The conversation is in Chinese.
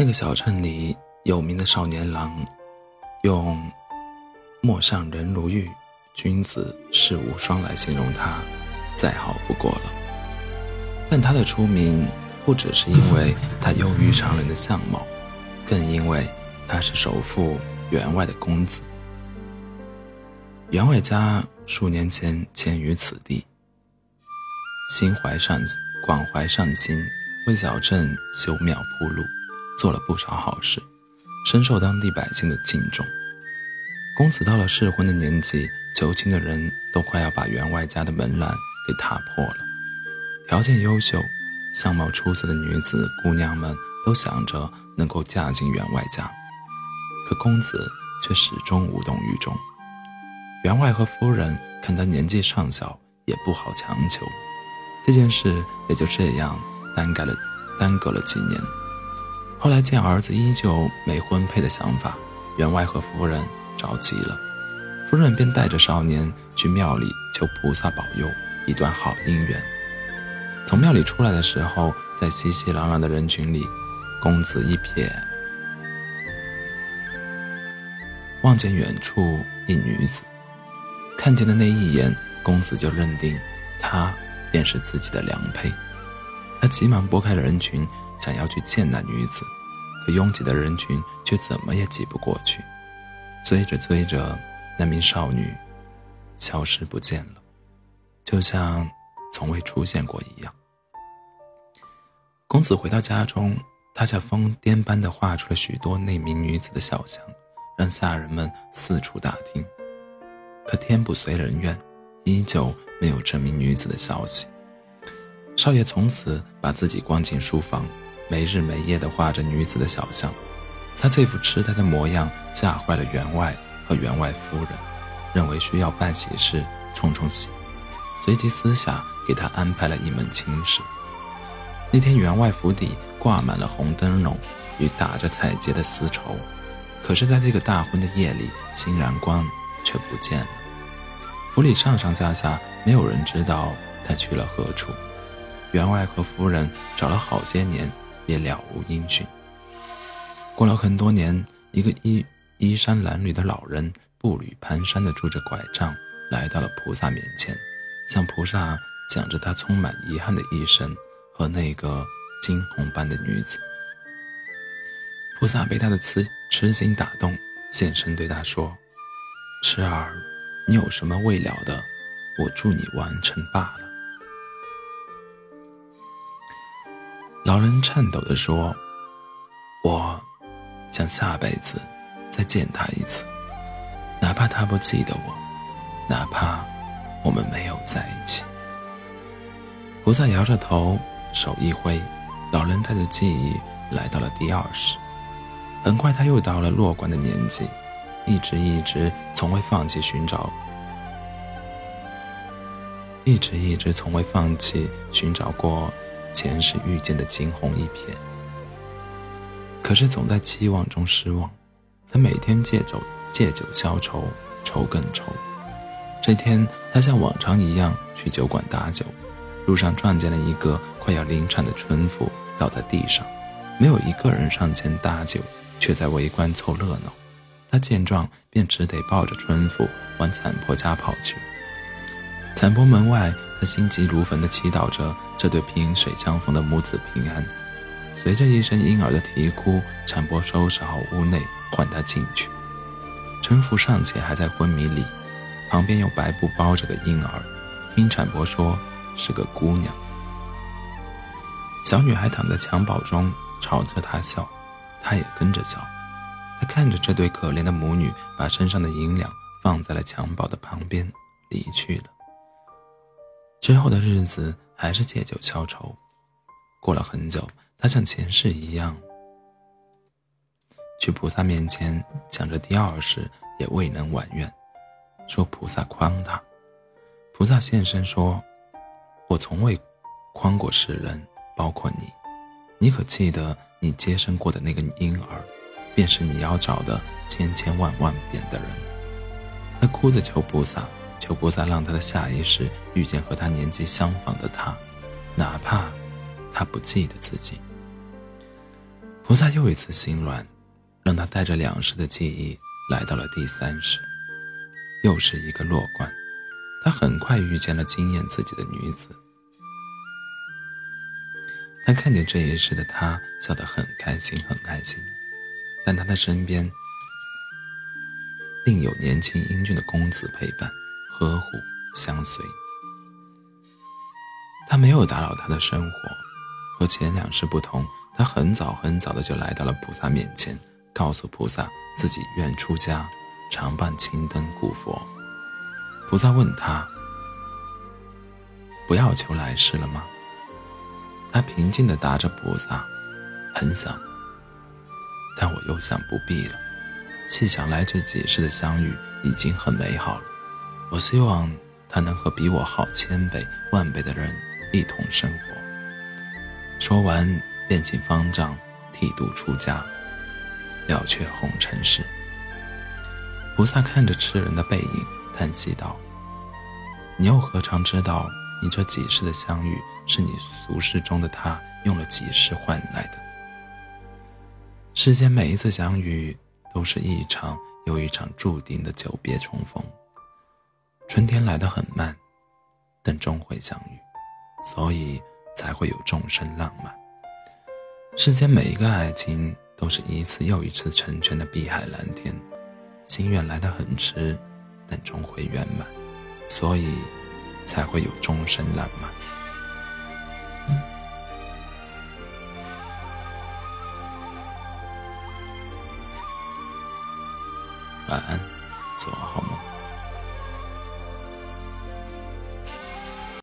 那个小镇里有名的少年郎，用“陌上人如玉，君子世无双”来形容他，再好不过了。但他的出名不只是因为他优于常人的相貌，更因为他是首富员外的公子。员外家数年前迁于此地，心怀善广怀善心，为小镇修庙铺路。做了不少好事，深受当地百姓的敬重。公子到了适婚的年纪，求亲的人都快要把员外家的门栏给踏破了。条件优秀、相貌出色的女子姑娘们都想着能够嫁进员外家，可公子却始终无动于衷。员外和夫人看他年纪尚小，也不好强求。这件事也就这样耽搁了，耽搁了几年。后来见儿子依旧没婚配的想法，员外和夫人着急了，夫人便带着少年去庙里求菩萨保佑一段好姻缘。从庙里出来的时候，在熙熙攘攘的人群里，公子一瞥，望见远处一女子，看见的那一眼，公子就认定她便是自己的良配。他急忙拨开了人群。想要去见那女子，可拥挤的人群却怎么也挤不过去。追着追着，那名少女消失不见了，就像从未出现过一样。公子回到家中，他像疯癫般的画出了许多那名女子的肖像，让下人们四处打听。可天不遂人愿，依旧没有这名女子的消息。少爷从此把自己关进书房。没日没夜地画着女子的小像，他这副痴呆的模样吓坏了员外和员外夫人，认为需要办喜事冲冲喜，随即私下给他安排了一门亲事。那天员外府邸挂满了红灯笼与打着彩结的丝绸，可是在这个大婚的夜里，新郎官却不见了。府里上上下下没有人知道他去了何处，员外和夫人找了好些年。也了无音讯。过了很多年，一个衣衣衫褴褛的老人步履蹒跚地拄着拐杖来到了菩萨面前，向菩萨讲着他充满遗憾的一生和那个惊鸿般的女子。菩萨被他的痴痴心打动，现身对他说：“痴儿，你有什么未了的，我助你完成罢了。”老人颤抖地说：“我想下辈子再见他一次，哪怕他不记得我，哪怕我们没有在一起。”菩萨摇着头，手一挥，老人带着记忆来到了第二世。很快，他又到了落冠的年纪，一直一直从未放弃寻找，一直一直从未放弃寻找过。前世遇见的惊鸿一瞥，可是总在期望中失望。他每天借酒借酒消愁，愁更愁。这天，他像往常一样去酒馆打酒，路上撞见了一个快要临产的春妇倒在地上，没有一个人上前搭救，却在围观凑热闹。他见状，便只得抱着春妇往产婆家跑去。产婆门外。他心急如焚地祈祷着这对萍水相逢的母子平安。随着一声婴儿的啼哭，产婆收拾好屋内，唤他进去。春妇尚且还在昏迷里，旁边用白布包着个婴儿，听产婆说是个姑娘。小女孩躺在襁褓中，朝着他笑，他也跟着笑。他看着这对可怜的母女，把身上的银两放在了襁褓的旁边，离去了。之后的日子还是借酒消愁。过了很久，他像前世一样，去菩萨面前讲着第二世也未能完愿，说菩萨诓他。菩萨现身说：“我从未诓过世人，包括你。你可记得你接生过的那个婴儿，便是你要找的千千万万遍的人。”他哭着求菩萨。求菩萨让他的下一世遇见和他年纪相仿的他，哪怕他不记得自己。菩萨又一次心软，让他带着两世的记忆来到了第三世，又是一个落冠。他很快遇见了惊艳自己的女子。他看见这一世的他，笑得很开心，很开心。但他的身边另有年轻英俊的公子陪伴、呵护、相随。他没有打扰他的生活，和前两世不同，他很早很早的就来到了菩萨面前，告诉菩萨自己愿出家，常伴青灯古佛。菩萨问他：“不要求来世了吗？”他平静的答着菩萨：“很想。”但我又想不必了。细想来，这几世的相遇已经很美好了。我希望他能和比我好千倍万倍的人一同生活。说完，便请方丈剃度出家，了却红尘事。菩萨看着痴人的背影，叹息道：“你又何尝知道，你这几世的相遇，是你俗世中的他用了几世换来的？”世间每一次相遇，都是一场又一场注定的久别重逢。春天来得很慢，但终会相遇，所以才会有众生浪漫。世间每一个爱情，都是一次又一次成全的碧海蓝天。心愿来得很迟，但终会圆满，所以才会有众生浪漫。晚安。做好梦